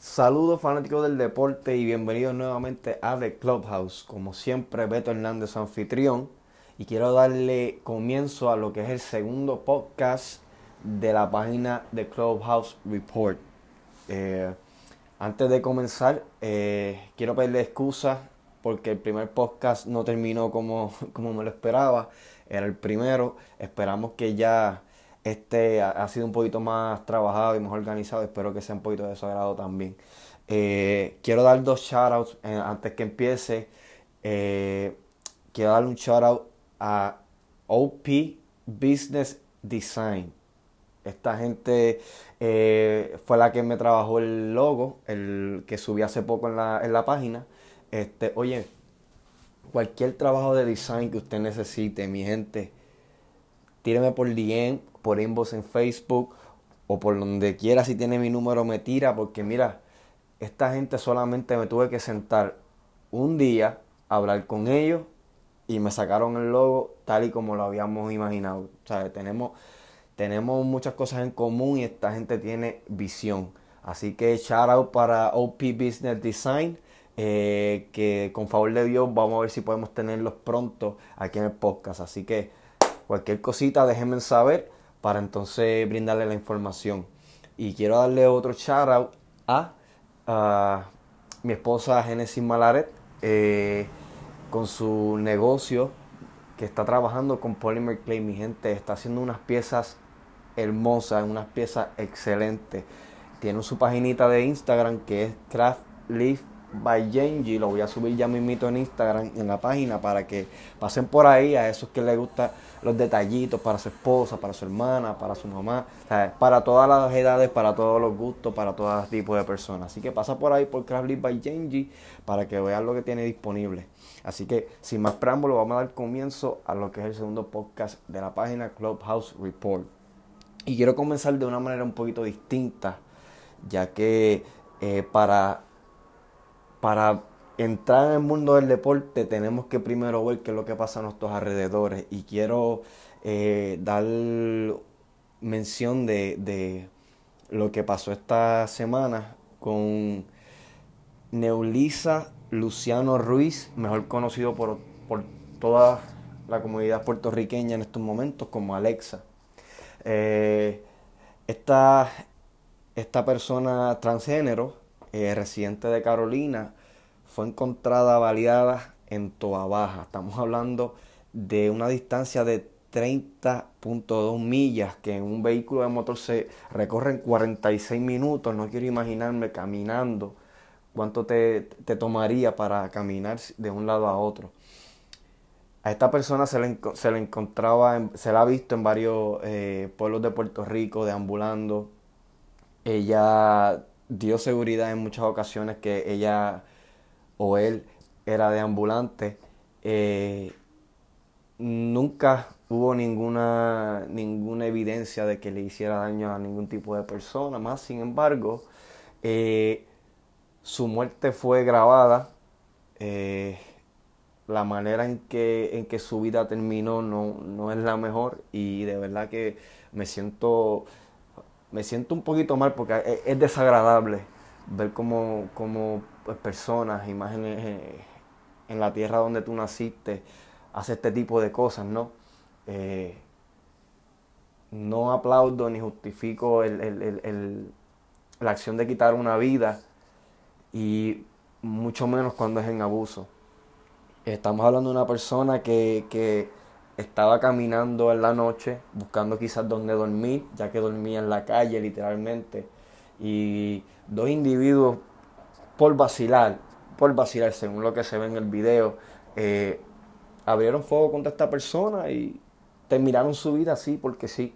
Saludos fanáticos del deporte y bienvenidos nuevamente a The Clubhouse. Como siempre, Beto Hernández, anfitrión, y quiero darle comienzo a lo que es el segundo podcast de la página The Clubhouse Report. Eh, antes de comenzar, eh, quiero pedirle excusas porque el primer podcast no terminó como, como me lo esperaba. Era el primero. Esperamos que ya este ha, sido un poquito más trabajado y más organizado. Espero que sea un poquito de su agrado también. Eh, quiero dar dos shoutouts eh, antes que empiece. Eh, quiero dar un shoutout a OP Business Design. Esta gente fue la que me trabajó el logo, el que subí hace poco en la, en la página. Este, oye, cualquier trabajo de design que usted necesite, mi gente, tíreme por DM, por inbox en Facebook o por donde quiera si tiene mi número me tira porque mira, esta gente solamente me tuve que sentar un día, hablar con ellos y me sacaron el logo tal y como lo habíamos imaginado. O tenemos, tenemos muchas cosas en común y esta gente tiene visión. Así que shout out para OP Business Design. Eh, que con favor de Dios vamos a ver si podemos tenerlos pronto aquí en el podcast. Así que cualquier cosita déjenme saber para entonces brindarle la información. Y quiero darle otro shout out a, mi esposa Genesis Malaret eh, con su negocio que está trabajando con Polymer Clay. Mi gente está haciendo unas piezas hermosas, unas piezas excelentes. Tiene su paginita de Instagram que es Craft Leaf by Genji. Lo voy a subir ya mismito en Instagram, en la página, para que pasen por ahí a esos que les gustan los detallitos para su esposa, para su hermana, para su mamá. para todas las edades, para todos los gustos, para todo tipo de personas. Así que pasa por ahí por Craftly by Genji para que vean lo que tiene disponible. Así que sin más preámbulo, vamos a dar comienzo a lo que es el segundo podcast de la página Clubhouse Report. Y quiero comenzar de una manera un poquito distinta, ya que eh, para para entrar en el mundo del deporte tenemos que primero ver qué es lo que pasa a nuestros alrededores. Y quiero eh, dar mención de, lo que pasó esta semana con Neulisa Luciano Ruiz, mejor conocido por, toda la comunidad puertorriqueña en estos momentos como Alexa. Eh, esta, esta persona transgénero eh, residente de Carolina, fue encontrada baleada en Toa Baja. Estamos hablando de una distancia de 30.2 millas que en un vehículo de motor se recorre en 46 minutos. No quiero imaginarme caminando cuánto te, tomaría para caminar de un lado a otro. A esta persona se le, se le encontraba, se la ha visto en varios eh, pueblos de Puerto Rico deambulando. Ella dio seguridad en muchas ocasiones que ella o él era de ambulante. Eh, nunca hubo ninguna, ninguna evidencia de que le hiciera daño a ningún tipo de persona. Más sin embargo, eh, su muerte fue grabada. Eh, la manera en que, en que su vida terminó no, no es la mejor y de verdad que me siento me siento un poquito mal porque es, desagradable ver cómo, pues, personas, imágenes eh, en la tierra donde tú naciste, hace este tipo de cosas, ¿no? Eh, no aplaudo ni justifico la acción de quitar una vida y mucho menos cuando es en abuso. Estamos hablando de una persona que, que estaba caminando en la noche buscando quizás dónde dormir, ya que dormía en la calle literalmente. Y dos individuos por vacilar, por vacilar según lo que se ve en el video, eh, abrieron fuego contra esta persona y terminaron su vida así porque sí.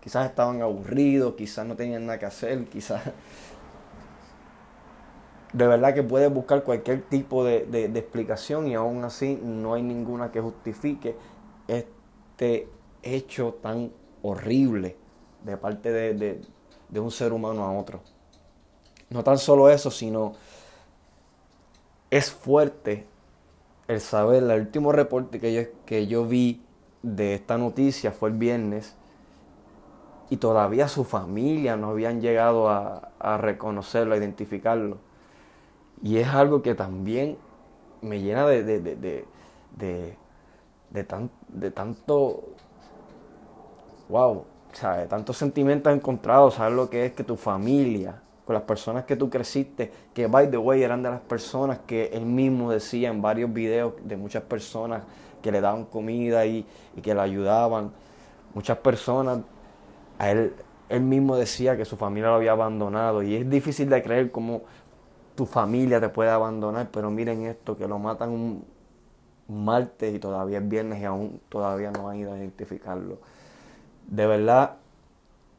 Quizás estaban aburridos, quizás no tenían nada que hacer, quizás... De verdad que puedes buscar cualquier tipo de, de explicación y aún así no hay ninguna que justifique este hecho tan horrible de parte de, un ser humano a otro. No tan solo eso, sino es fuerte el saber, el último reporte que yo, que yo vi de esta noticia fue el viernes y todavía su familia no habían llegado a, reconocerlo, a identificarlo. Y es algo que también me llena de, de, de, de, tan, de tanto, wow, de tantos sentimientos encontrados, saber lo que es que tu familia, con las personas que tú creciste, que by the way eran de las personas que él mismo decía en varios videos de muchas personas que le daban comida y, y que le ayudaban. Muchas personas, a él, él mismo decía que su familia lo había abandonado y es difícil de creer cómo tu familia te puede abandonar, pero miren esto, que lo matan un, martes y todavía es viernes y aún todavía no han ido a identificarlo. De verdad,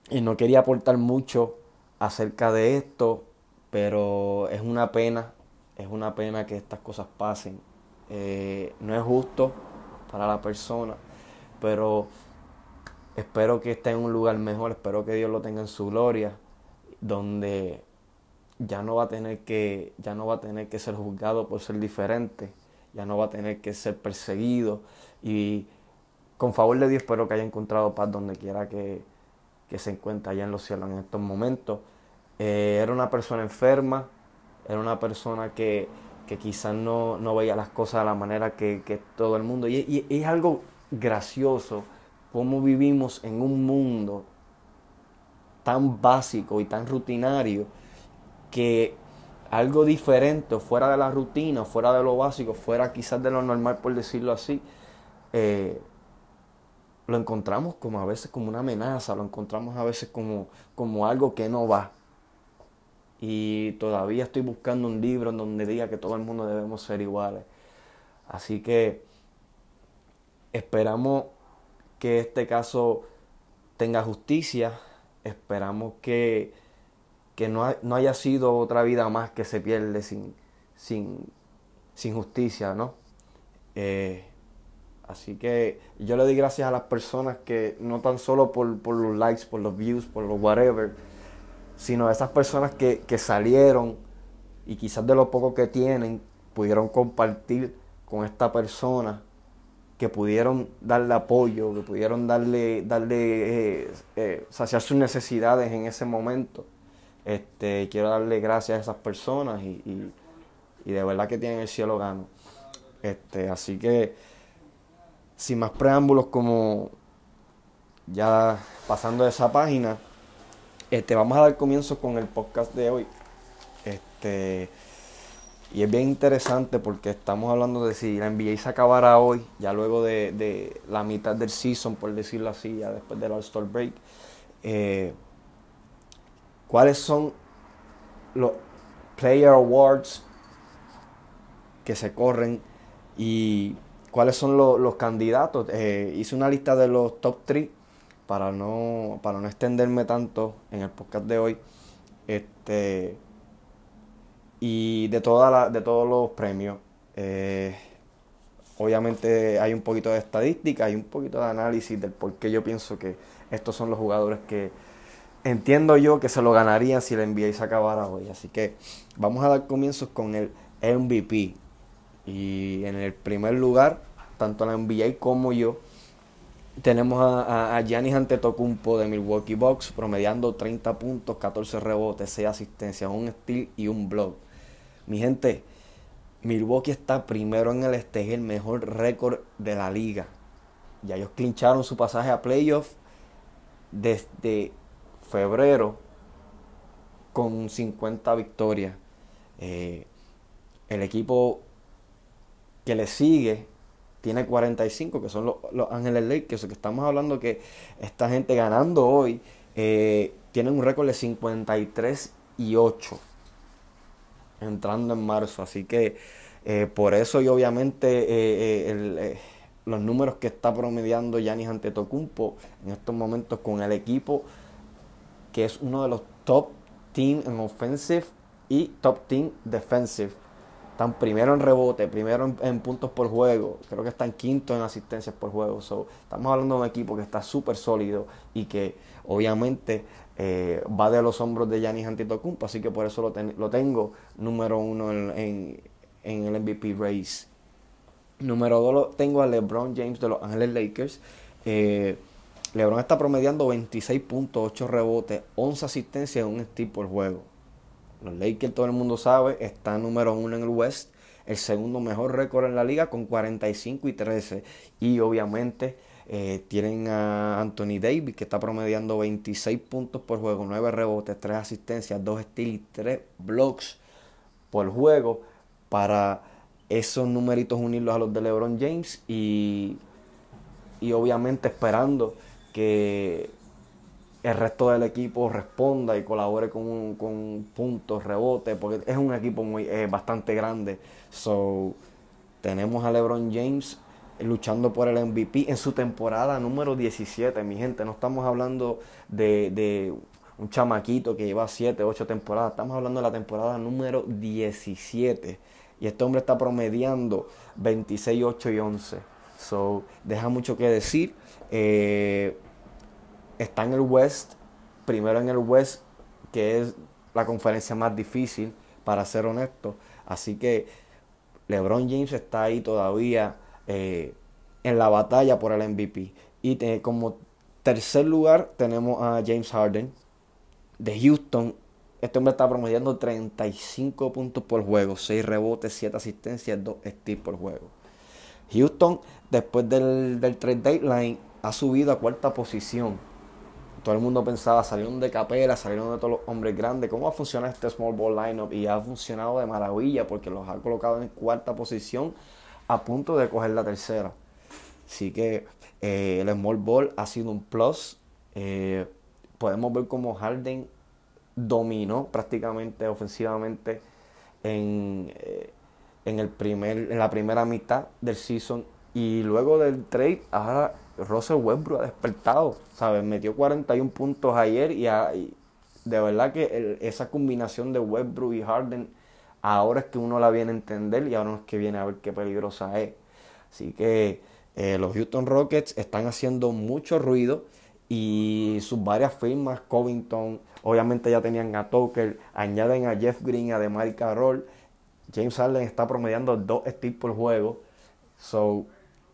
y no quería aportar mucho acerca de esto, pero es una pena, es una pena que estas cosas pasen. Eh, no es justo para la persona, pero espero que esté en un lugar mejor, espero que Dios lo tenga en su gloria, donde ya no va a tener que, ya no va a tener que ser juzgado por ser diferente, ya no va a tener que ser perseguido y con favor de Dios espero que haya encontrado paz donde quiera que, que se encuentre allá en los cielos en estos momentos. Eh, era una persona enferma, era una persona que, que quizás no, no, veía las cosas de la manera que, que todo el mundo. Y, y, es algo gracioso cómo vivimos en un mundo tan básico y tan rutinario que algo diferente, fuera de la rutina, fuera de lo básico, fuera quizás de lo normal, por decirlo así, eh, lo encontramos como a veces como una amenaza, lo encontramos a veces como, como algo que no va. Y todavía estoy buscando un libro en donde diga que todo el mundo debemos ser iguales. Así que esperamos que este caso tenga justicia, esperamos que, que no, no, haya sido otra vida más que se pierde sin, sin, sin justicia, ¿no? Eh, Así que yo le doy gracias a las personas que no tan solo por, los likes, por los views, por los whatever, sino a esas personas que, que salieron y quizás de lo poco que tienen pudieron compartir con esta persona, que pudieron darle apoyo, que pudieron darle, darle eh, eh, saciar sus necesidades en ese momento. Este, quiero darle gracias a esas personas y, y, de verdad que tienen el cielo gano. Este, así que sin más preámbulos, como ya pasando de esa página, este, vamos a dar comienzo con el podcast de hoy. Este, y es bien interesante porque estamos hablando de si la NBA se acabara hoy, ya luego de, la mitad del season, por decirlo así, ya después del All-Star Break. Eh, ¿Cuáles son los Player Awards que se corren y cuáles son los candidatos. Eh, hice una lista de los top 3 para no, para no extenderme tanto en el podcast de hoy. Este, y de, toda de todos los premios. Eh, obviamente hay un poquito de estadística, hay un poquito de análisis del por qué yo pienso que estos son los jugadores que entiendo yo que se lo ganarían si el NBA se acabara hoy. Así que vamos a dar comienzos con el MVP. Y en el primer lugar, tanto la NBA como yo, tenemos a, a, Giannis Antetokounmpo de Milwaukee Bucks promediando 30 puntos, 14 rebotes, 6 asistencias, un steal y un block. Mi gente, Milwaukee está primero en el este, es el mejor récord de la liga. Ya ellos clincharon su pasaje a playoff desde febrero con 50 victorias. Eh, el equipo que le sigue tiene 45, que son los, Ángeles Lakers, que estamos hablando que esta gente ganando hoy eh, tiene un récord de 53 y 8 entrando en marzo, así que eh, por eso y obviamente eh, los números que está promediando Yanis Antetokounmpo en estos momentos con el equipo que es uno de los top team en offensive y top team defensive están primero en rebote, primero en, puntos por juego, creo que están quinto en asistencias por juego. So, estamos hablando de un equipo que está súper sólido y que obviamente eh, va de los hombros de Giannis Antetokounmpo, así que por eso lo, lo tengo número uno en, en, el MVP race. Número dos lo tengo a LeBron James de los Angeles Lakers. Eh, LeBron está promediando 26.8 rebotes, 11 asistencias en un steal por juego. Los Lakers, todo el mundo sabe, están número uno en el West, el segundo mejor récord en la liga con 45 y 13. Y obviamente eh, tienen a Anthony Davis que está promediando 26 puntos por juego, 9 rebotes, 3 asistencias, 2 steals y 3 blocks por juego para esos numeritos unirlos a los de LeBron James y, y obviamente esperando que el resto del equipo responda y colabore con, con puntos, rebotes, porque es un equipo muy eh, bastante grande. So, tenemos a LeBron James luchando por el MVP en su temporada número 17, mi gente. No estamos hablando de, de un chamaquito que lleva 7, 8 temporadas. Estamos hablando de la temporada número 17. Y este hombre está promediando 26, 8 y 11. So, deja mucho que decir. Eh, está en el West, primero en el West, que es la conferencia más difícil, para ser honesto. Así que LeBron James está ahí todavía eh, en la batalla por el MVP. Y como tercer lugar tenemos a James Harden de Houston. Este hombre está promediando 35 puntos por juego, 6 rebotes, 7 asistencias, 2 steals por juego. Houston, después del, del trade deadline, ha subido a cuarta posición todo el mundo pensaba, salieron de capela, salieron de todos los hombres grandes, ¿cómo va a funcionar este small ball lineup? Y ha funcionado de maravilla porque los ha colocado en cuarta posición a punto de coger la tercera. Así que eh, el small ball ha sido un plus. Eh, podemos ver cómo Harden dominó prácticamente ofensivamente en, eh, en, el primer, en la primera mitad del season. Y luego del trade, ahora Russell Westbrook ha despertado, ¿sabes? Metió 41 puntos ayer y, de verdad que esa combinación de Westbrook y Harden ahora es que uno la viene a entender y ahora es que viene a ver qué peligrosa es. Así que eh, los Houston Rockets están haciendo mucho ruido y sus varias firmas, Covington, obviamente ya tenían a Tucker, añaden a Jeff Green, a DeMar Carroll. James Harden está promediando dos steals por juego. So,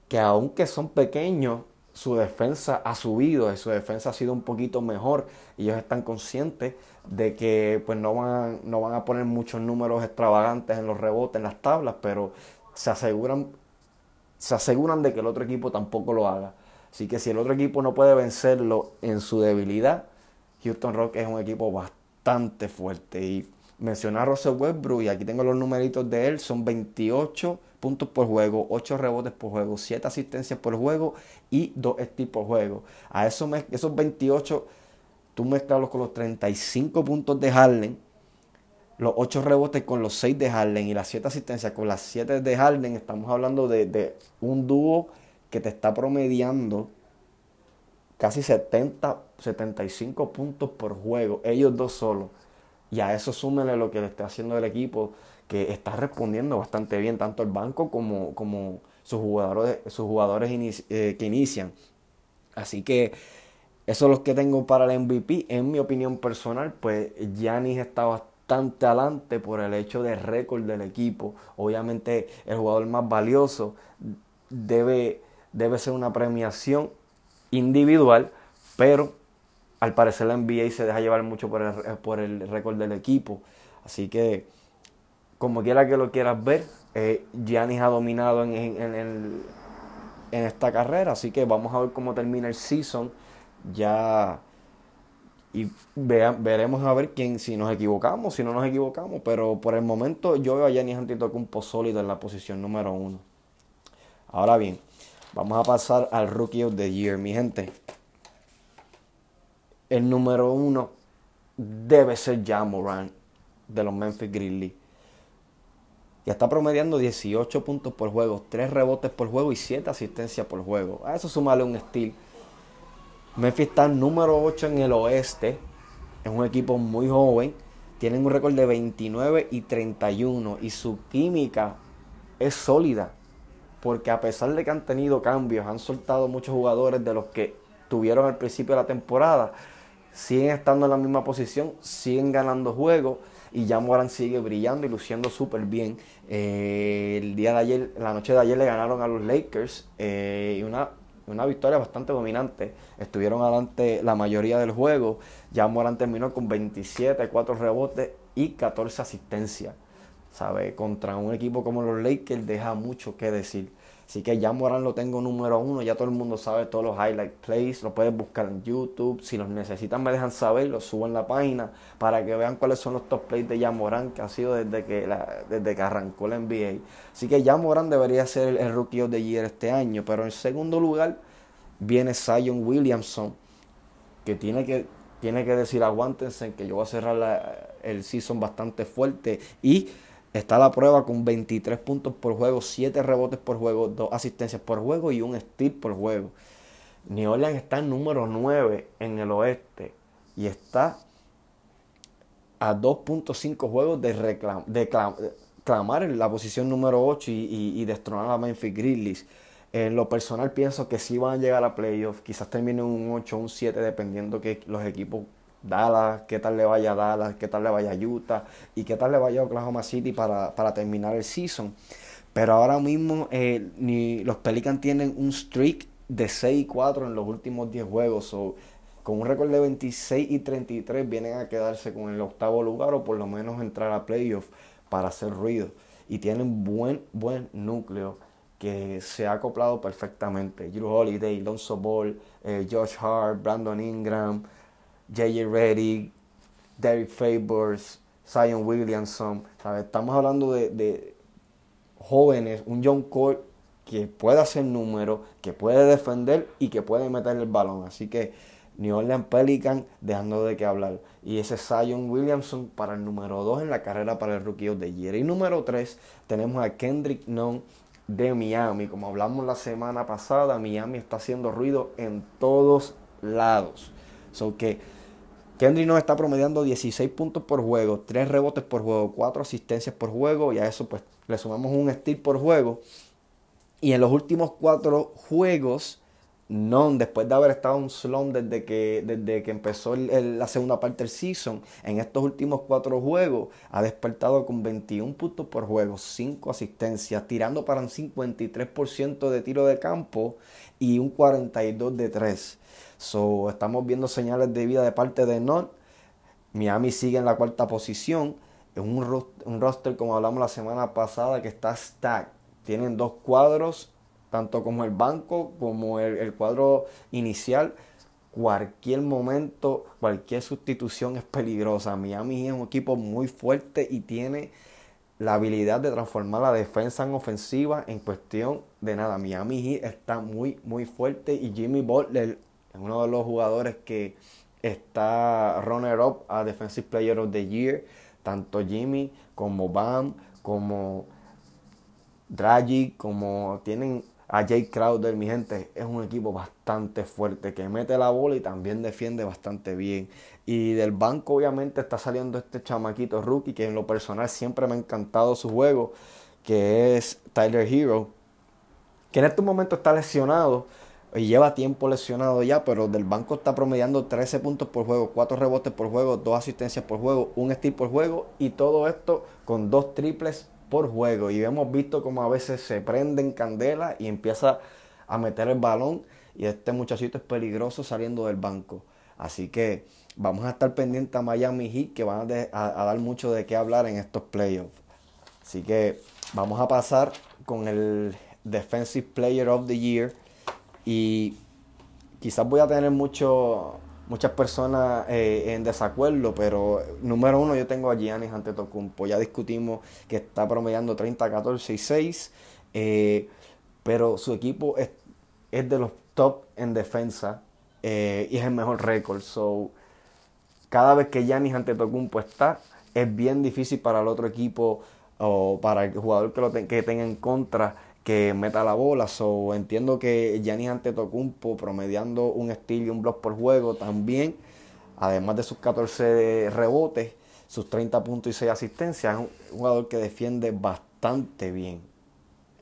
que aunque son pequeños, su defensa ha subido, su defensa ha sido un poquito mejor. Ellos están conscientes de que pues no van, no van a poner muchos números extravagantes en los rebotes, en las tablas, pero se aseguran, se aseguran de que el otro equipo tampoco lo haga. Así que si el otro equipo no puede vencerlo en su debilidad, Houston Rock es un equipo bastante fuerte. Y mencionar a Russell Westbrook, y aquí tengo los numeritos de él, son 28 puntos por juego, 8 rebotes por juego, 7 asistencias por juego y 2 steals por juego. A eso esos 28, tú mezclas con los 35 puntos de Harden, los 8 rebotes con los 6 de Harden y las 7 asistencias con las 7 de Harden, estamos hablando de, de un dúo que te está promediando casi 70, 75 puntos por juego, ellos dos solos. Y a eso súmele lo que le está haciendo el equipo que está respondiendo bastante bien, tanto el banco como, como sus jugadores, sus jugadores eh, que inician. Así que eso es lo que tengo para el MVP. En mi opinión personal, pues Giannis está bastante adelante por el hecho de récord del equipo. Obviamente el jugador más valioso debe, debe ser una premiación individual, pero al parecer la NBA se deja llevar mucho por el, por el récord del equipo. Así que como quiera que lo quieras ver, eh, Giannis ha dominado en, en, esta carrera, así que vamos a ver cómo termina el season ya y veremos a ver quién si nos equivocamos, si no nos equivocamos, pero por el momento yo veo a Giannis Antetokounmpo sólido en la posición número uno. Ahora bien, vamos a pasar al Rookie of the Year, mi gente. El número uno debe ser Jamoran de los Memphis Grizzlies que está promediando 18 puntos por juego, 3 rebotes por juego y 7 asistencias por juego. A eso sumarle un estilo. Memphis está número 8 en el oeste. Es un equipo muy joven. Tienen un récord de 29 y 31. Y su química es sólida. Porque a pesar de que han tenido cambios, han soltado muchos jugadores de los que tuvieron al principio de la temporada. Siguen estando en la misma posición, siguen ganando juegos y ya Moran sigue brillando y luciendo súper bien. Eh, el día de ayer, la noche de ayer le ganaron a los Lakers eh, y una, una victoria bastante dominante. Estuvieron adelante la mayoría del juego. Ya Morán terminó con 27, 4 rebotes y 14 asistencias. ¿Sabe? Contra un equipo como los Lakers deja mucho que decir. Así que ya Morán lo tengo número uno, ya todo el mundo sabe todos los highlight plays, lo puedes buscar en YouTube, si los necesitan me dejan saber, los subo en la página para que vean cuáles son los top plays de Jan Morán que ha sido desde que, desde que arrancó la NBA. Así que Jan Morán debería ser el, Rookie of the Year este año, pero en segundo lugar viene Zion Williamson, que tiene que, tiene que decir aguántense que yo voy a cerrar el season bastante fuerte y Está la prueba con 23 puntos por juego, 7 rebotes por juego, 2 asistencias por juego y un steal por juego. New Orleans está en número 9 en el oeste y está a 2.5 juegos de, reclam de clamar en la posición número 8 y, y, destronar a Memphis Grizzlies. En lo personal pienso que sí van a llegar a playoffs, quizás terminen un 8 o un 7 dependiendo que los equipos Dallas, qué tal le vaya a Dallas, qué tal le vaya a Utah y qué tal le vaya a Oklahoma City para, terminar el season. Pero ahora mismo eh, ni los Pelicans tienen un streak de 6 y 4 en los últimos 10 juegos. o con un récord de 26 y 33 vienen a quedarse con el octavo lugar o por lo menos entrar a playoff para hacer ruido. Y tienen buen, buen núcleo que se ha acoplado perfectamente. Drew Holiday, Lonzo Ball, eh, Josh Hart, Brandon Ingram. J.J. Reddick, Derek Favors, Zion Williamson. Estamos hablando de, jóvenes, un John Cole que puede hacer número, que puede defender y que puede meter el balón. Así que New Orleans Pelican dejando de qué hablar. Y ese Zion Williamson para el número 2 en la carrera para el Rookie of the Year. Y número 3 tenemos a Kendrick Nunn de Miami. Como hablamos la semana pasada, Miami está haciendo ruido en todos lados. Que Kendrick nos está promediando 16 puntos por juego, 3 rebotes por juego, 4 asistencias por juego y a eso pues le sumamos un steal por juego. Y en los últimos 4 juegos, no, después de haber estado un slump desde que, desde que empezó la segunda parte del season, en estos últimos 4 juegos ha despertado con 21 puntos por juego, 5 asistencias, tirando para un 53% de tiro de campo y un 42 de 3. So, estamos viendo señales de vida de parte de North. Miami sigue en la cuarta posición. Es un, un roster, como hablamos la semana pasada, que está stacked. Tienen dos cuadros, tanto como el banco como el, cuadro inicial. Cualquier momento, cualquier sustitución es peligrosa. Miami es un equipo muy fuerte y tiene la habilidad de transformar la defensa en ofensiva en cuestión de nada. Miami está muy, muy fuerte y Jimmy Butler es uno de los jugadores que está runner up a Defensive Player of the Year. Tanto Jimmy como Bam, como Dragic, como tienen a Jake Crowder, mi gente, es un equipo bastante fuerte que mete la bola y también defiende bastante bien. Y del banco obviamente está saliendo este chamaquito rookie que en lo personal siempre me ha encantado su juego, que es Tyler Hero, que en este momento está lesionado, y lleva tiempo lesionado ya, pero del banco está promediando 13 puntos por juego, 4 rebotes por juego, 2 asistencias por juego, un steal por juego y todo esto con 2 triples por juego. Y hemos visto como a veces se prende en candela y empieza a meter el balón y este muchachito es peligroso saliendo del banco. Así que vamos a estar pendientes a Miami Heat que van a, a dar mucho de qué hablar en estos playoffs. Así que vamos a pasar con el Defensive Player of the Year y quizás voy a tener mucho, muchas personas eh, en desacuerdo, pero número uno yo tengo a Giannis Antetokounmpo. Ya discutimos que está promediando 30, 14 y 6, eh, pero su equipo es, es, de los top en defensa eh, y es el mejor récord. So, cada vez que Giannis Antetokounmpo está, es bien difícil para el otro equipo o para el jugador que, lo que tenga en contra que meta la bola. So, entiendo que Giannis Antetokounmpo promediando un estilo y un block por juego también, además de sus 14 rebotes, sus 30 puntos y 6 asistencias, es un jugador que defiende bastante bien.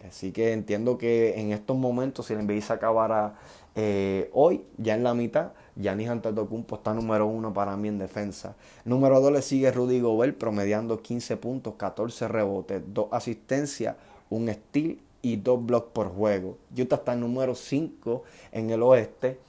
Así que entiendo que en estos momentos, si el NBA se acabara eh, hoy, ya en la mitad, Giannis Antetokounmpo está número uno para mí en defensa. Número 2 le sigue Rudy Gobert promediando 15 puntos, 14 rebotes, 2 asistencias, un steal y 2 blocks por juego. Utah está número 5 en el oeste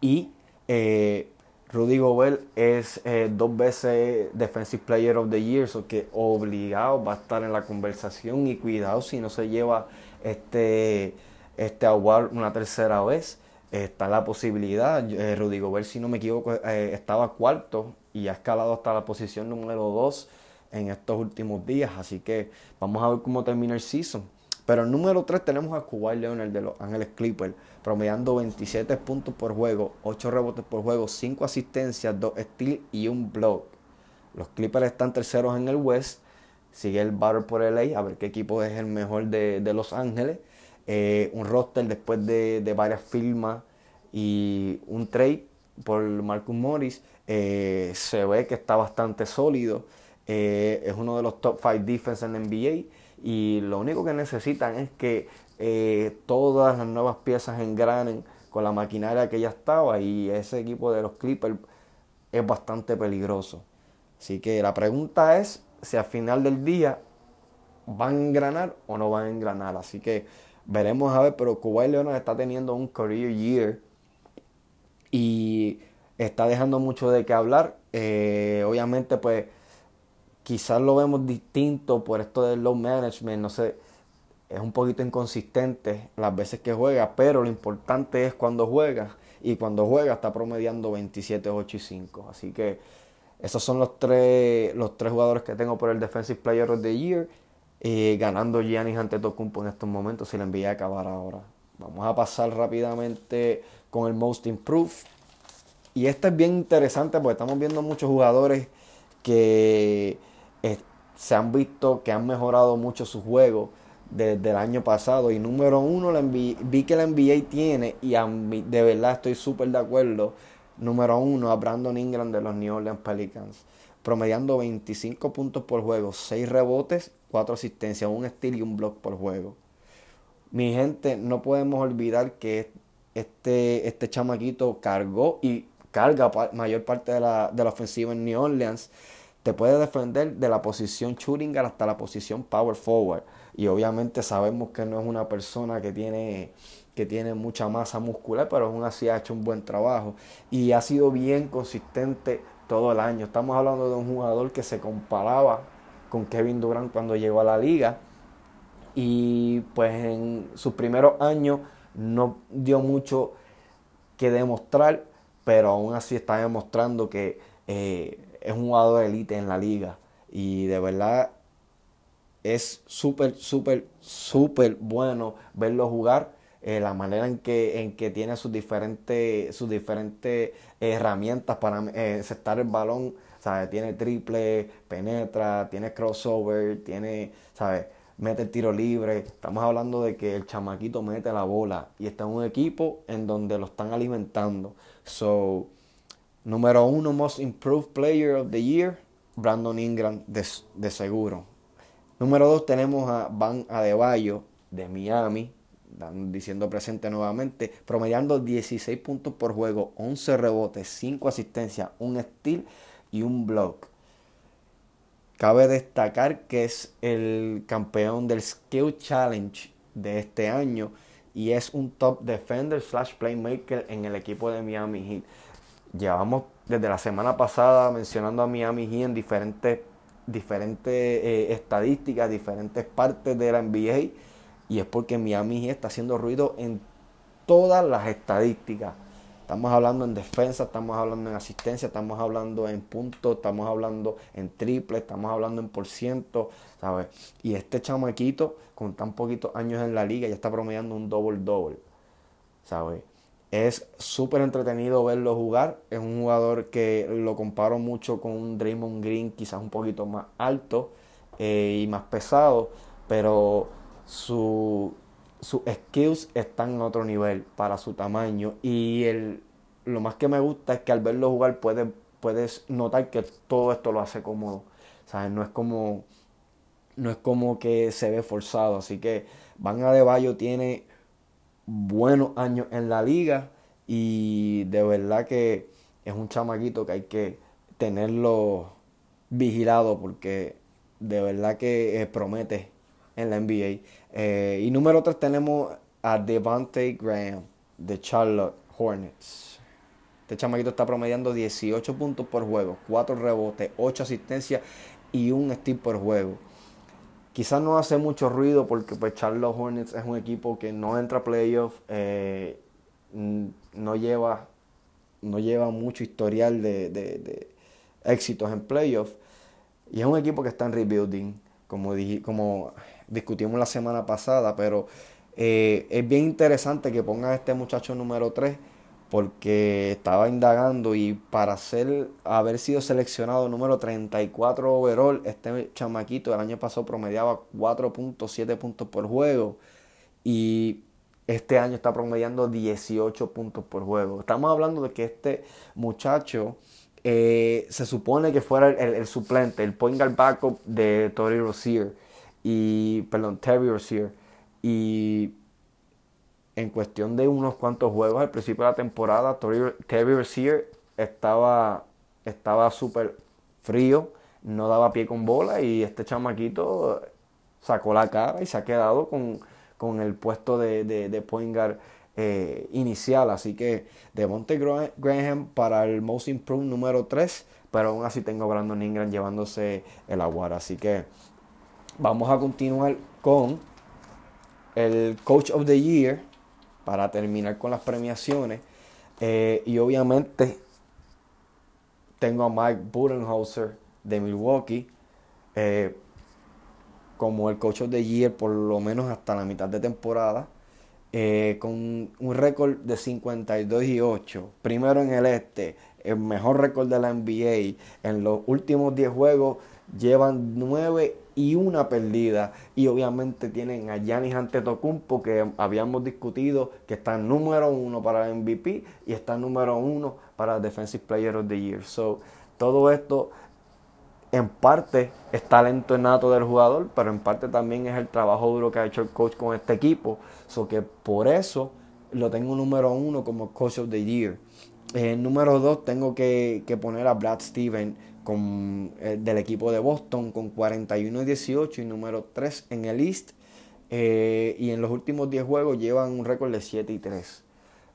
y eh, Rudy Gobert es eh, dos veces Defensive Player of the Year, so que obligado va a estar en la conversación y cuidado si no se lleva este, este award una tercera vez. está la posibilidad, eh, Rudy Gobert si no me equivoco eh, estaba cuarto y ha escalado hasta la posición número 2 en estos últimos días, así que vamos a ver cómo termina el season. Pero el número 3 tenemos a Kawhi Leonard de los Ángeles Clippers, promediando 27 puntos por juego, 8 rebotes por juego, 5 asistencias, 2 steals y un block. Los Clippers están terceros en el West. Sigue el battle por LA, a ver qué equipo es el mejor de, Los Ángeles. Eh, un roster después de, varias firmas y un trade por Marcus Morris. Eh, se ve que está bastante sólido. Eh, es uno de los top 5 defense en la NBA y lo único que necesitan es que eh, todas las nuevas piezas engranen con la maquinaria que ya estaba y ese equipo de los Clippers es bastante peligroso. Así que la pregunta es si al final del día van a engranar o no van a engranar. Así que veremos a ver, pero Kuwait Leonard está teniendo un career year y está dejando mucho de qué hablar. Eh, obviamente pues quizás lo vemos distinto por esto del low management, no sé, es un poquito inconsistente las veces que juega, pero lo importante es cuando juega y cuando juega está promediando 27, 8 y 5. Así que esos son los tres, los tres jugadores que tengo por el Defensive Player of the Year, eh, ganando Giannis ante Tocumpo en estos momentos si la envía a acabar ahora. Vamos a pasar rápidamente con el Most Improved. Y este es bien interesante porque estamos viendo muchos jugadores que se han visto que han mejorado mucho su juego desde el año pasado. Y número uno, la vi que la NBA tiene, y de verdad estoy súper de acuerdo, número uno, a Brandon Ingram de los New Orleans Pelicans, promediando 25 puntos por juego, 6 rebotes, 4 asistencias, un steal y un block por juego. Mi gente, no podemos olvidar que este, este chamaquito cargó y carga mayor parte de la, de la ofensiva en New Orleans te puede defender de la posición shooting hasta la posición power forward. Y obviamente sabemos que no es una persona que tiene, que tiene mucha masa muscular, pero aún así ha hecho un buen trabajo. Y ha sido bien consistente todo el año. Estamos hablando de un jugador que se comparaba con Kevin Durant cuando llegó a la liga. Y pues en sus primeros años no dio mucho que demostrar, pero aún así está demostrando que eh, es un jugador de élite en la liga y de verdad es súper, súper, súper bueno verlo jugar. Eh, la manera en que, en que tiene sus diferentes, sus diferentes herramientas para eh, el balón. ¿sabes? Tiene triple, penetra, tiene crossover, tiene, ¿sabes? mete el tiro libre. Estamos hablando de que el chamaquito mete la bola y está en un equipo en donde lo están alimentando. So, Número uno, Most Improved Player of the Year, Brandon Ingram de, seguro. Número dos, tenemos a Van Adebayo de Miami, diciendo presente nuevamente, promediando 16 puntos por juego, 11 rebotes, 5 asistencias, un steal y un block. Cabe destacar que es el campeón del Skill Challenge de este año y es un top defender slash playmaker en el equipo de Miami Heat. Llevamos desde la semana pasada mencionando a Miami Heat en diferentes, diferentes eh, estadísticas, diferentes partes de la NBA. Y es porque Miami Heat está haciendo ruido en todas las estadísticas. Estamos hablando en defensa, estamos hablando en asistencia, estamos hablando en puntos, estamos hablando en triple, estamos hablando en por ciento, ¿sabes? Y este chamaquito, con tan poquitos años en la liga, ya está promediando un double-double, ¿sabes? Es súper entretenido verlo jugar. Es un jugador que lo comparo mucho con un Draymond Green, quizás un poquito más alto eh, y más pesado, pero sus skills están en otro nivel para su tamaño. Y el, lo más que me gusta es que al verlo jugar puedes, puedes notar que todo esto lo hace cómodo. ¿Sabes? No es como no es como que se ve forzado. Así que Van Adebayo tiene buenos años en la liga y de verdad que es un chamaquito que hay que tenerlo vigilado porque de verdad que eh, promete en la NBA. Eh, y número 3 tenemos a Devante Graham de Charlotte Hornets. Este chamaquito está promediando 18 puntos por juego, 4 rebotes, 8 asistencias y un steal por juego. Quizás no hace mucho ruido porque pues Charlotte Hornets es un equipo que no entra a playoff, eh, no, lleva, no lleva mucho historial de, éxitos en playoff. Y es un equipo que está en rebuilding, como, como discutimos la semana pasada, pero eh, es bien interesante que pongan a este muchacho número 3 porque estaba indagando y para ser, haber sido seleccionado número 34 overall, este chamaquito el año pasado promediaba 4.7 puntos por juego y este año está promediando 18 puntos por juego. Estamos hablando de que este muchacho eh, se supone que fuera el, suplente, el point guard backup de Terry Rozier y, perdón, Terry Rozier y en cuestión de unos cuantos juegos al principio de la temporada, Terry Rozier estaba estaba súper frío, no daba pie con bola y este chamaquito sacó la cara y se ha quedado con, el puesto de, de, point guard eh, inicial. Así que Devonte Graham para el Most Improved número 3, pero aún así tengo a Brandon Ingram llevándose el agua. Así que vamos a continuar con el Coach of the Year para terminar con las premiaciones. Eh, y obviamente tengo a Mike Budenholzer de Milwaukee eh, como el coach the year por lo menos hasta la mitad de temporada. Eh, con un récord de 52 y 8. Primero en el este, el mejor récord de la NBA. En los últimos 10 juegos llevan 9 y una perdida. Y obviamente tienen a Giannis Antetokounmpo que habíamos discutido que está número uno para el MVP y está número uno para Defensive Player of the Year. So, todo esto en parte es talento nato del jugador, pero en parte también es el trabajo duro que ha hecho el coach con este equipo. So que por eso lo tengo número uno como Coach of the Year. En número dos tengo que, poner a Brad Steven con, eh, del equipo de Boston con 41 y 18 y número 3 en el East. Eh, y en los últimos 10 juegos llevan un récord de 7 y 3.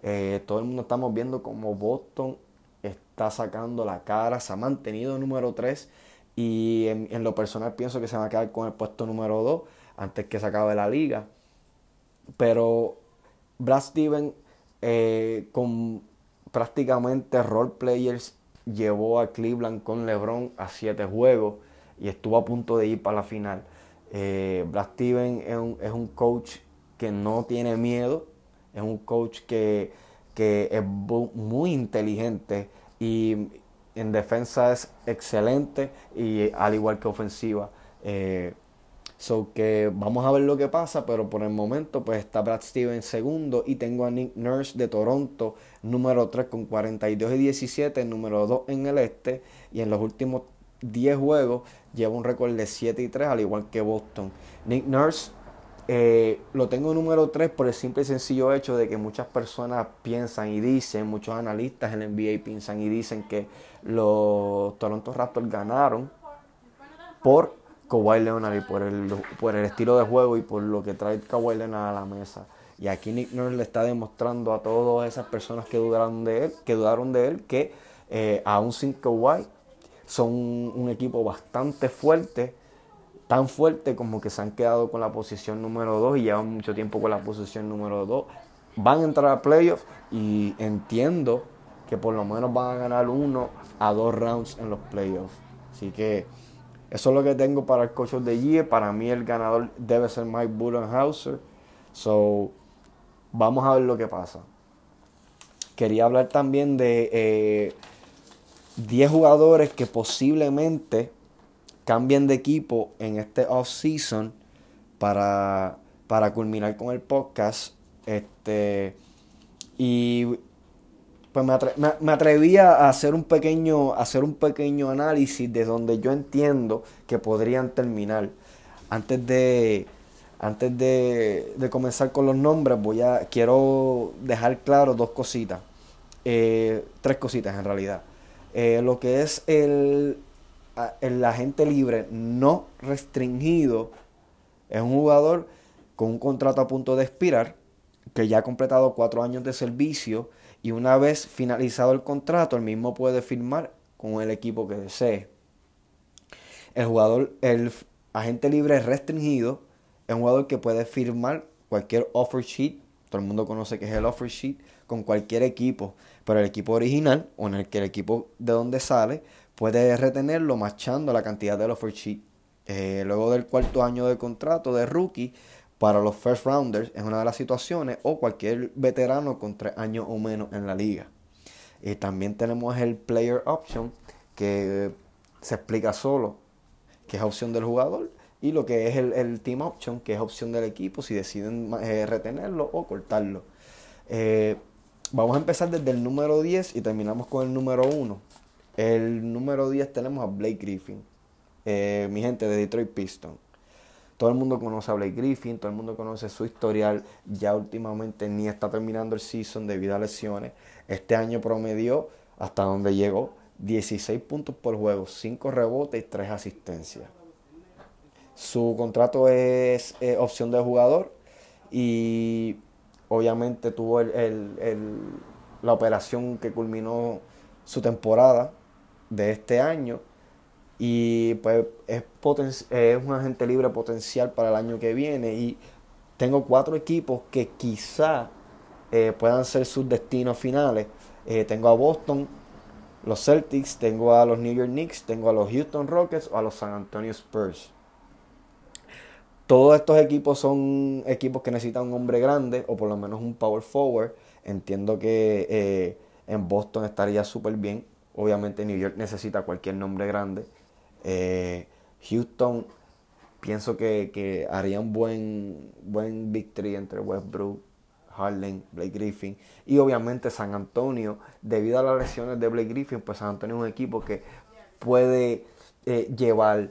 Eh, todo el mundo estamos viendo como Boston está sacando la cara, se ha mantenido número 3 y en, lo personal pienso que se va a quedar con el puesto número 2 antes que se acabe la liga. Pero Brad Steven con prácticamente role players llevó a Cleveland con LeBron a siete juegos y estuvo a punto de ir para la final. Eh, Brad Steven es un, coach que no tiene miedo, es un coach que, es muy inteligente y en defensa es excelente y al igual que ofensiva. Eh, So que vamos a ver lo que pasa, pero por el momento pues está Brad Stevens segundo y tengo a Nick Nurse de Toronto número 3 con 42 y 17, número 2 en el este y en los últimos 10 juegos lleva un récord de 7 y 3 al igual que Boston. Nick Nurse eh, lo tengo número 3 por el simple y sencillo hecho de que muchas personas piensan y dicen, muchos analistas en el NBA piensan y dicen que los Toronto Raptors ganaron por Kawhi Leonard y por el, por el estilo de juego y por lo que trae Kawhi Leonard a la mesa. Y aquí Nick Nurse le está demostrando a todas esas personas que dudaron de él, que dudaron de él, que eh, aún sin Kawhi son un equipo bastante fuerte, tan fuerte como que se han quedado con la posición número 2 y llevan mucho tiempo con la posición número 2. Van a entrar a playoffs y entiendo que por lo menos van a ganar uno a dos rounds en los playoffs. Así que eso es lo que tengo para el coach de year. Para mí el ganador debe ser Mike Budenhauser. So, vamos a ver lo que pasa. Quería hablar también de 10 eh, jugadores que posiblemente cambien de equipo en este off-season para, para culminar con el podcast. Este, y pues me, atrevía a hacer un pequeño, hacer un pequeño análisis de donde yo entiendo que podrían terminar. Antes de, antes de, comenzar con los nombres, voy a, quiero dejar claro dos cositas. Eh, tres cositas en realidad. Eh, lo que es el, el agente libre no restringido Es un jugador con un contrato a punto de expirar, que ya ha completado cuatro años de servicio y una vez finalizado el contrato, el mismo puede firmar con el equipo que desee. El jugador, el agente libre restringido, es un jugador que puede firmar cualquier offer sheet, todo el mundo conoce que es el offer sheet, con cualquier equipo, pero el equipo original o en el que el equipo de donde sale puede retenerlo machando la cantidad del offer sheet. Eh, luego del cuarto año de contrato de rookie, para los first rounders es una de las situaciones, o cualquier veterano con tres años o menos en la liga. Y también tenemos el player option, que se explica solo, que es opción del jugador, y lo que es el, team option, que es opción del equipo, si deciden eh, retenerlo o cortarlo. Eh, vamos a empezar desde el número 10 y terminamos con el número 1. El número 10 tenemos a Blake Griffin, eh, mi gente de Detroit Pistons. Todo el mundo conoce a Blake Griffin, todo el mundo conoce su historial. Ya últimamente ni está terminando el season debido a lesiones. Este año promedió hasta donde llegó 16 puntos por juego, 5 rebotes y 3 asistencias. Su contrato es opción de jugador y obviamente tuvo la operación que culminó su temporada de este año y pues es, un agente libre potencial para el año que viene y tengo cuatro equipos que quizá eh, puedan ser sus destinos finales. Eh, tengo a Boston, los Celtics, tengo a los New York Knicks, tengo a los Houston Rockets o a los San Antonio Spurs. Todos estos equipos son equipos que necesitan un hombre grande o por lo menos un power forward. Entiendo que eh, en Boston estaría súper bien. Obviamente New York necesita cualquier nombre grande. Eh, Houston, pienso que, haría un buen, buen victory entre Westbrook, Harden, Blake Griffin y obviamente San Antonio. Debido a las lesiones de Blake Griffin, pues San Antonio es un equipo que puede eh, llevar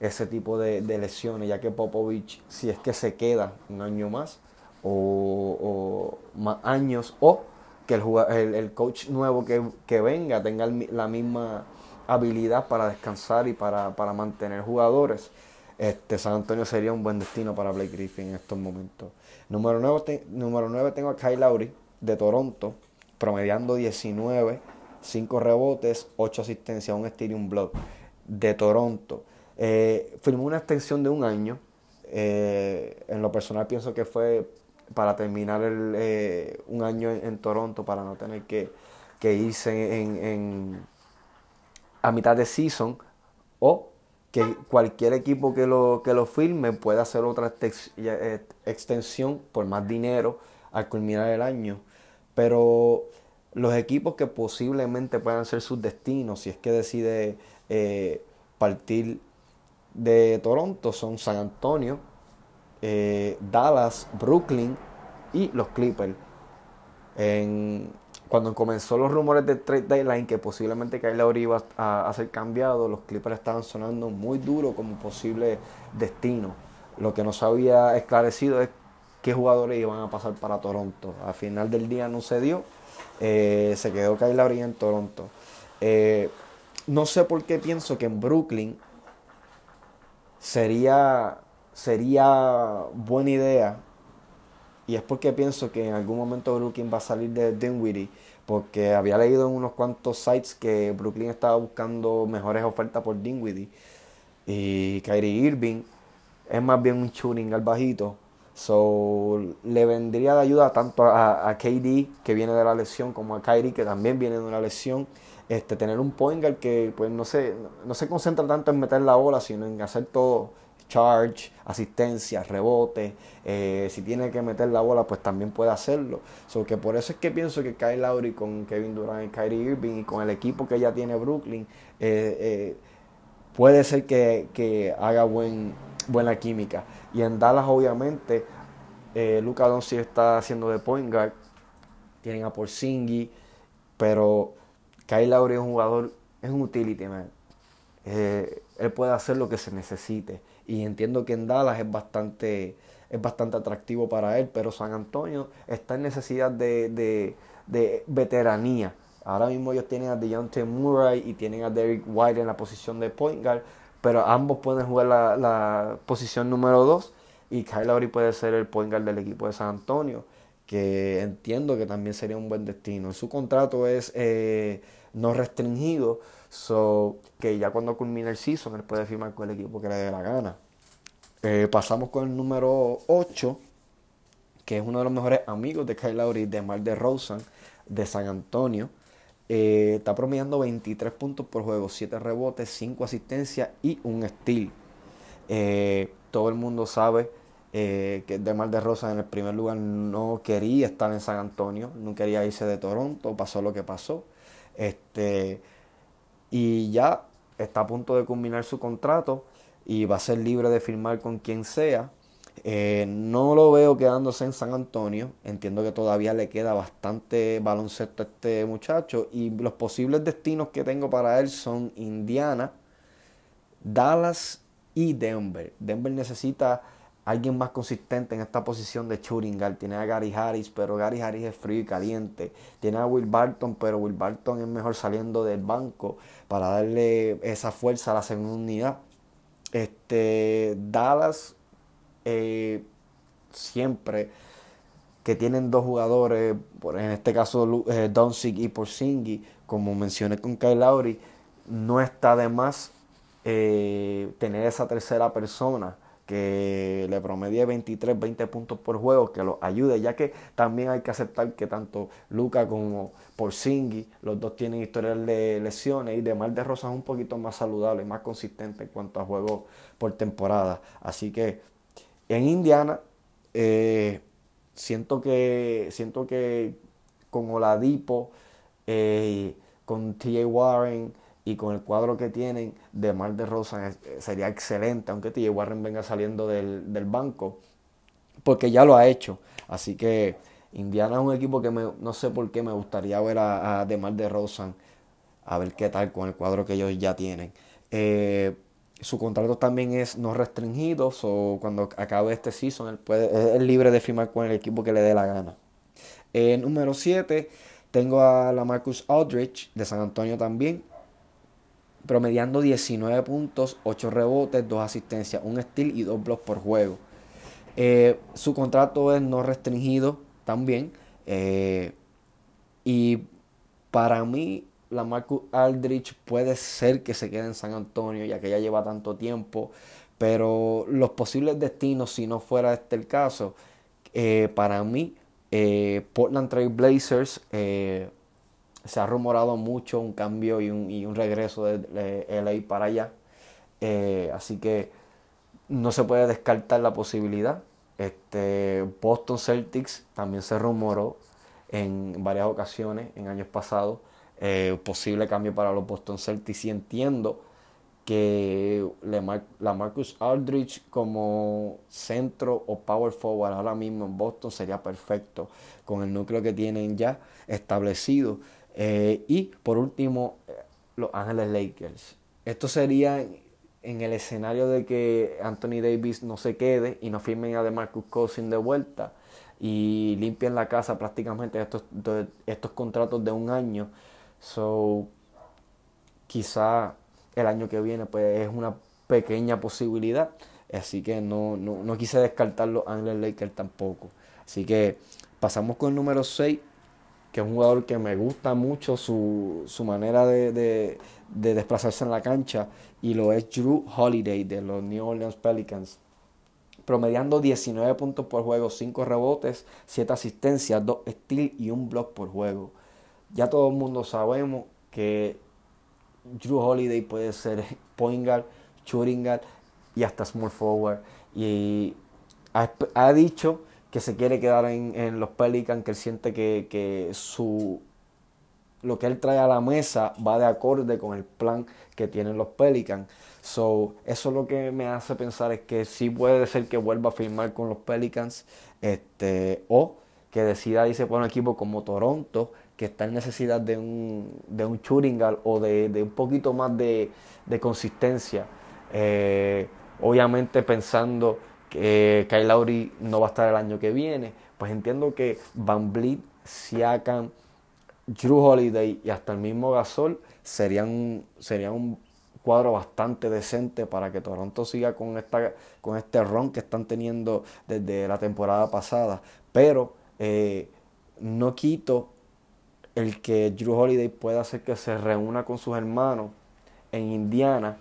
ese tipo de, lesiones, ya que Popovich, si es que se queda un año más o, más años, o que el, el, coach nuevo que, que venga tenga la misma habilidad para descansar y para, mantener jugadores, este, San Antonio sería un buen destino para Blake Griffin en estos momentos. Número 9, número 9 tengo a Kyle Lowry de Toronto, promediando 19, 5 rebotes, 8 asistencias, un steal y un block de Toronto. Eh, firmó una extensión de un año. Eh, en lo personal pienso que fue para terminar el, eh, un año en, Toronto, para no tener que, irse en a mitad de season o que cualquier equipo que lo, que lo firme pueda hacer otra eh, extensión por más dinero al culminar el año. Pero los equipos que posiblemente puedan ser sus destinos, si es que decide eh, partir de Toronto, son San Antonio, eh, Dallas, Brooklyn y los Clippers. En, cuando comenzó los rumores de trade deadline que posiblemente Kyle Lowry iba a, ser cambiado, los Clippers estaban sonando muy duro como posible destino. Lo que no se había esclarecido es qué jugadores iban a pasar para Toronto. Al final del día no se dio. Eh, se quedó Kyle Lowry en Toronto. Eh, no sé por qué pienso que en Brooklyn sería, sería buena idea y es porque pienso que en algún momento Brooklyn va a salir de Dinwiddie. Porque había leído en unos cuantos sites que Brooklyn estaba buscando mejores ofertas por Dinwiddie. Y Kyrie Irving es más bien un shooting al bajito. So, le vendría de ayuda tanto a, KD, que viene de la lesión, como a Kyrie, que también viene de una lesión. Este, tener un point guard que pues no se, no se concentra tanto en meter la bola, sino en hacer todo charge, asistencia, rebote. Eh, si tiene que meter la bola, pues también puede hacerlo. So que por eso es que pienso que Kyle Lowry con Kevin Durant y Kyrie Irving y con el equipo que ya tiene Brooklyn, eh, eh, puede ser que, haga buen, buena química. Y en Dallas, obviamente, Luca Doncic está haciendo de point guard. Tienen a Porzingis, pero Kyle Lowry es un jugador, es un utility man. él puede hacer lo que se necesite y entiendo que en Dallas es bastante, es bastante atractivo para él, pero San Antonio está en necesidad de, veteranía. Ahora mismo ellos tienen a Deontay Murray y tienen a Derek White en la posición de point guard, pero ambos pueden jugar la, la posición número 2 y Kyle Lowry puede ser el point guard del equipo de San Antonio, que entiendo que también sería un buen destino. Su contrato es eh, no restringido, so que ya cuando culmine el season él puede firmar con el equipo que le dé la gana. Eh, pasamos con el número 8, que es uno de los mejores amigos de Kyle Lowry, de Mar de Rosen, de San Antonio. Eh, está promediando 23 puntos por juego, 7 rebotes, 5 asistencias y un steal. todo el mundo sabe eh, que de Mar de Rosa en el primer lugar no quería estar en San Antonio, no quería irse de Toronto, pasó lo que pasó. Este, y ya está a punto de culminar su contrato y va a ser libre de firmar con quien sea. Eh, no lo veo quedándose en San Antonio. Entiendo que todavía le queda bastante baloncesto a este muchacho. Y los posibles destinos que tengo para él son Indiana, Dallas y Denver. Denver necesita alguien más consistente en esta posición de shooting Tiene a Gary Harris, pero Gary Harris es frío y caliente. Tiene a Will Barton, pero Will Barton es mejor saliendo del banco para darle esa fuerza a la segunda unidad. Este, Dallas eh, siempre que tienen dos jugadores, en este caso eh, Doncic y Porzingis, como mencioné con Kyle Lowry, no está de más eh, tener esa tercera persona que le promedie 23, 20 puntos por juego, que los ayude, ya que también hay que aceptar que tanto Luca como Porzingis, los dos tienen historial de lesiones y de Mar de Rosa es un poquito más saludable, más consistente en cuanto a juegos por temporada. Así que en Indiana eh, siento que siento que con Oladipo, eh, con T.A. Warren, y con el cuadro que tienen de Mar de Rosa eh, sería excelente, aunque TJ Warren venga saliendo del, banco, porque ya lo ha hecho. Así que Indiana es un equipo que no sé por qué me gustaría ver a, a Mar de Rosa, a ver qué tal con el cuadro que ellos ya tienen. Eh, su contrato también es no restringido, o cuando acabe este season él puede, es libre de firmar con el equipo que le dé la gana. Eh, número 7, tengo a la Marcus Aldrich de San Antonio también promediando 19 puntos, 8 rebotes, 2 asistencias, un steal y 2 blocks por juego. Eh, su contrato es no restringido también. Eh, y para mí, la Marcus Aldrich puede ser que se quede en San Antonio, ya que ya lleva tanto tiempo. Pero los posibles destinos, si no fuera este el caso, eh, para mí, Portland Trail Blazers se ha rumorado mucho un cambio y un, regreso de, LA para allá. Eh, así que no se puede descartar la posibilidad. Este, Boston Celtics también se rumoró en varias ocasiones en años pasados. Eh, posible cambio para los Boston Celtics y entiendo que la Marcus Aldridge como centro o power forward ahora mismo en Boston sería perfecto con el núcleo que tienen ya establecido. Eh, y por último, eh, Los Ángeles Lakers. Esto sería en el escenario de que Anthony Davis no se quede y no firmen a DeMarcus Cousins de vuelta y limpien la casa prácticamente estos, estos contratos de un año. So, quizá el año que viene pues es una pequeña posibilidad. Así que no, no, no quise descartar los Ángeles Lakers tampoco. Así que pasamos con el número 6 que es un jugador que me gusta mucho su, manera de, desplazarse en la cancha, y lo es Drew Holiday de los New Orleans Pelicans. Promediando 19 puntos por juego, 5 rebotes, 7 asistencias, 2 steals y un block por juego. Ya todo el mundo sabemos que Drew Holiday puede ser point guard, shooting guard y hasta small forward. Y ha dicho que se quiere quedar en, los Pelicans, que él siente que, su lo que él trae a la mesa va de acorde con el plan que tienen los Pelicans. So, eso lo que me hace pensar es que sí puede ser que vuelva a firmar con los Pelicans este, o que decida irse por un equipo como Toronto que está en necesidad de un, de un shooting o de, un poquito más de, consistencia. Eh, obviamente pensando que Kyle Lowry no va a estar el año que viene, pues entiendo que Van Vliet, Siakam, Drew Holiday y hasta el mismo Gasol serían, serían cuadro bastante decente para que Toronto siga con, esta, con este ron que están teniendo desde la temporada pasada. Pero eh, no quito el que Drew Holiday pueda hacer que se reúna con sus hermanos en Indiana,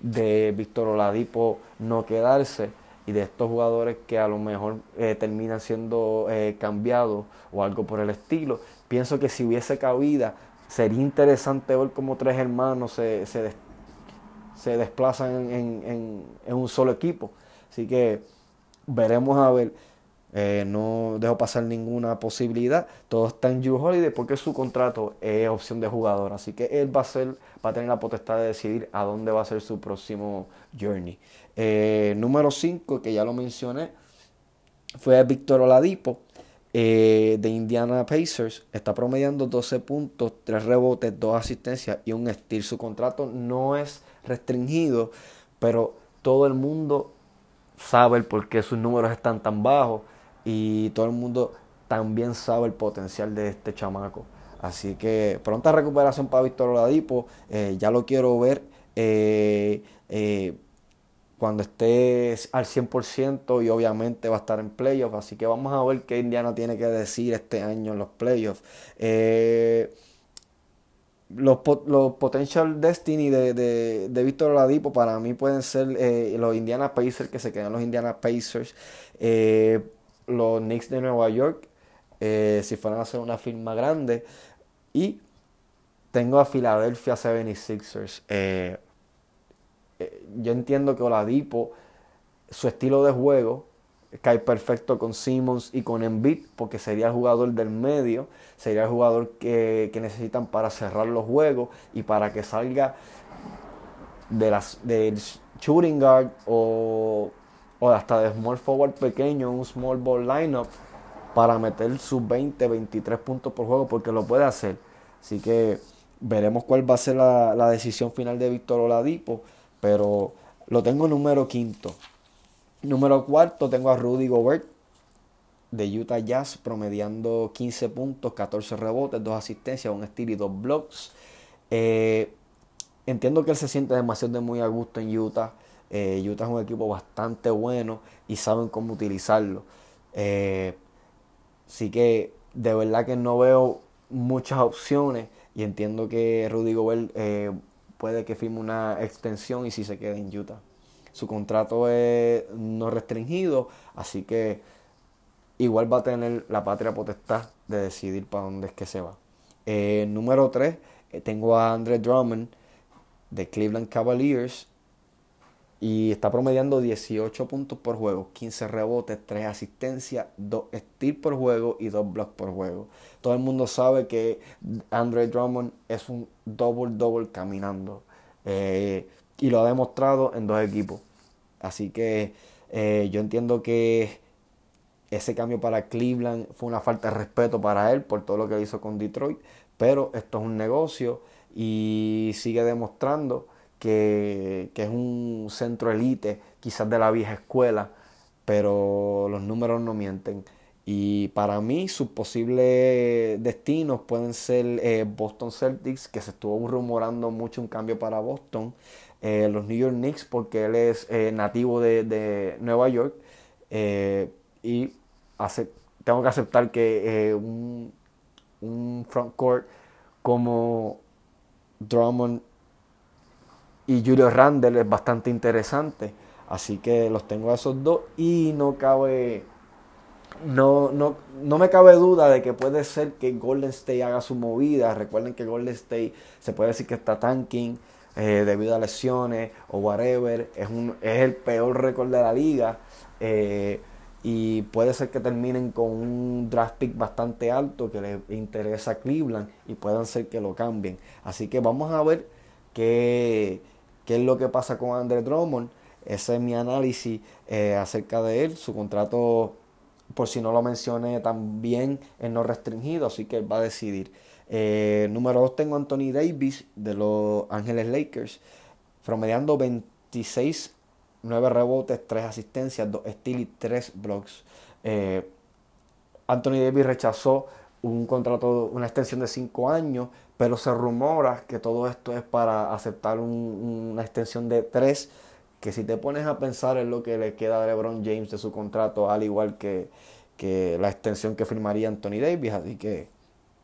de Víctor Oladipo no quedarse y de estos jugadores que a lo mejor eh, terminan siendo eh, cambiados o algo por el estilo. Pienso que si hubiese cabida, sería interesante ver cómo tres hermanos se, se, desplazan en, en un solo equipo. Así que veremos a ver. Eh, no dejo pasar ninguna posibilidad. Todo está en Drew Holiday porque su contrato es opción de jugador. Así que él va a, ser, va a tener la potestad de decidir a dónde va a ser su próximo journey. Eh, número 5, que ya lo mencioné, fue Víctor Oladipo eh, de Indiana Pacers. Está promediando 12 puntos, 3 rebotes, 2 asistencias y un steal. Su contrato no es restringido, pero todo el mundo sabe por qué sus números están tan bajos y todo el mundo también sabe el potencial de este chamaco. Así que pronta recuperación para Víctor Oladipo. Eh, ya lo quiero ver eh, eh, cuando esté al 100% y obviamente va a estar en playoffs. Así que vamos a ver qué Indiana tiene que decir este año en los playoffs. los, los, potential destiny de, de, de Víctor Oladipo para mí pueden ser los Indiana Pacers que se quedan los Indiana Pacers los Knicks de Nueva York, eh, si fueran a hacer una firma grande. Y tengo a Philadelphia 76ers. Eh, eh, yo entiendo que Oladipo, su estilo de juego, cae perfecto con Simmons y con Embiid, porque sería el jugador del medio, sería el jugador que, necesitan para cerrar los juegos y para que salga de las, del shooting guard o o hasta de small forward pequeño, un small ball lineup para meter sus 20, 23 puntos por juego porque lo puede hacer. Así que veremos cuál va a ser la, decisión final de Víctor Oladipo, pero lo tengo número quinto. Número cuarto tengo a Rudy Gobert de Utah Jazz promediando 15 puntos, 14 rebotes, 2 asistencias, un steal y 2 blocks. Eh, entiendo que él se siente demasiado de muy a gusto en Utah. Eh, Utah es un equipo bastante bueno y saben cómo utilizarlo. Eh, así que de verdad que no veo muchas opciones y entiendo que Rudy Gobert eh, puede que firme una extensión y si se quede en Utah. Su contrato es no restringido, así que igual va a tener la patria potestad de decidir para dónde es que se va. número 3, tengo a Andre Drummond de Cleveland Cavaliers y está promediando 18 puntos por juego, 15 rebotes, 3 asistencias, 2 steals por juego y 2 blocks por juego. Todo el mundo sabe que Andre Drummond es un double-double caminando. Eh, y lo ha demostrado en dos equipos. Así que eh, yo entiendo que ese cambio para Cleveland fue una falta de respeto para él por todo lo que hizo con Detroit. Pero esto es un negocio y sigue demostrando que, es un centro elite, quizás de la vieja escuela, pero los números no mienten. Y para mí sus posibles destinos pueden ser eh, Boston Celtics, que se estuvo rumorando mucho un cambio para Boston, eh, los New York Knicks, porque él es eh, nativo de, Nueva York, y tengo que aceptar que un, un frontcourt como Drummond y Julio Randle es bastante interesante. Así que los tengo a esos dos y no cabe. No, no, no me cabe duda de que puede ser que Golden State haga su movida. Recuerden que Golden State se puede decir que está tanking eh, debido a lesiones o whatever. Es, un, es el peor récord de la liga. Eh, y puede ser que terminen con un draft pick bastante alto que le interesa a Cleveland y puedan ser que lo cambien. Así que vamos a ver qué qué es lo que pasa con Andre Drummond. Ese es mi análisis eh, acerca de él. Su contrato, por si no lo mencioné, también es no restringido, así que va a decidir. Eh, número 2 tengo Anthony Davis de los Ángeles Lakers, promediando 26, 9 rebotes, 3 asistencias, 2 steals y 3 blocks. Eh, Anthony Davis rechazó un contrato, una extensión de 5 años, pero se rumora que todo esto es para aceptar una extensión de tres, que si te pones a pensar en lo que le queda a LeBron James de su contrato, al igual que, que la extensión que firmaría Anthony Davis, así que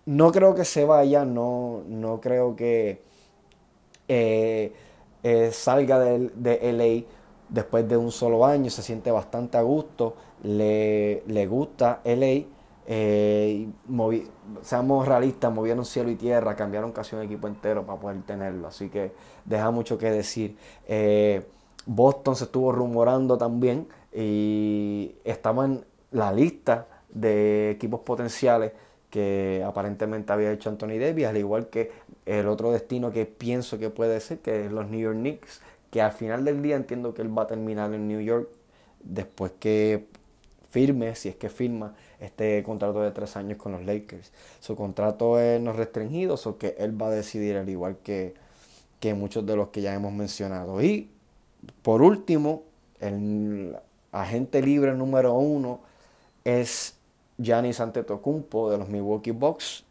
no creo que se vaya, no, no creo que eh, eh, salga de, de, LA después de un solo año, se siente bastante a gusto, le, le gusta LA. Eh, seamos realistas, movieron cielo y tierra, cambiaron casi un equipo entero para poder tenerlo, así que deja mucho que decir. Boston se estuvo rumorando también y estaba en la lista de equipos potenciales que aparentemente había hecho Anthony Davis, al igual que el otro destino que pienso que puede ser, que es los New York Knicks, que al final del día entiendo que él va a terminar en New York después que firme, si es que firma, este contrato de tres años con los Lakers. Su contrato es no restringido, o que él va a decidir al igual que, que muchos de los que ya hemos mencionado. Y por último, el agente libre número uno es Giannis Antetokounmpo de los Milwaukee Bucks,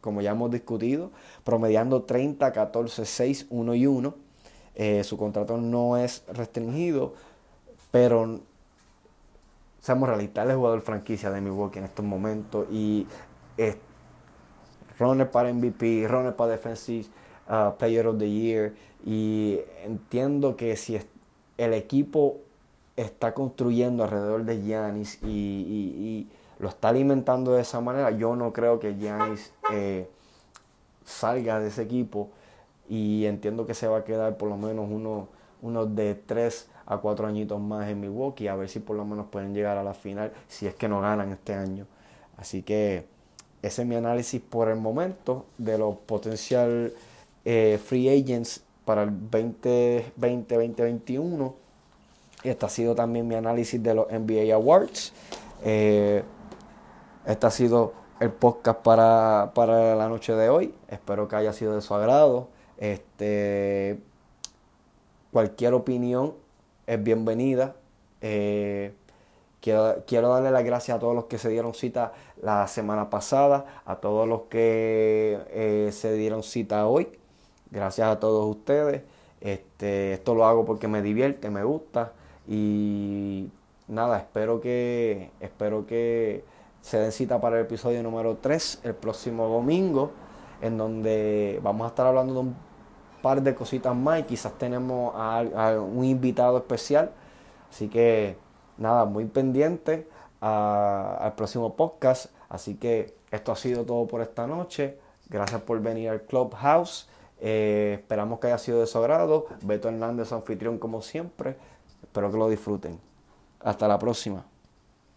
como ya hemos discutido, promediando 30, 14, 6, 1 y 1. Eh, su contrato no es restringido, pero seamos realistas, él es jugador franquicia de Milwaukee en estos momentos y es runner para MVP, runner para Defensive uh, Player of the Year y entiendo que si el equipo está construyendo alrededor de Giannis y lo está alimentando de esa manera, yo no creo que Giannis eh, salga de ese equipo y entiendo que se va a quedar por lo menos uno, de 3 a 4 añitos más en Milwaukee, a ver si por lo menos pueden llegar a la final si es que no ganan este año. Así que ese es mi análisis por el momento de los potencial eh, free agents para el 2020-2021. Este ha sido también mi análisis de los NBA Awards. Eh, este ha sido el podcast para, la noche de hoy. Espero que haya sido de su agrado. Este, cualquier opinión es bienvenida. Eh, quiero, darle las gracias a todos los que se dieron cita la semana pasada, a todos los que eh, se dieron cita hoy. Gracias a todos ustedes. Este, esto lo hago porque me divierte, me gusta. Y nada, espero que, espero que se den cita para el episodio número 3 el próximo domingo, en donde vamos a estar hablando de un par de cositas más y quizás tenemos a, un invitado especial. Así que nada, muy pendiente al próximo podcast. Así que esto ha sido todo por esta noche. Gracias por venir al Clubhouse. Eh, esperamos que haya sido de su agrado. Beto Hernández, anfitrión como siempre. Espero que lo disfruten. Hasta la próxima.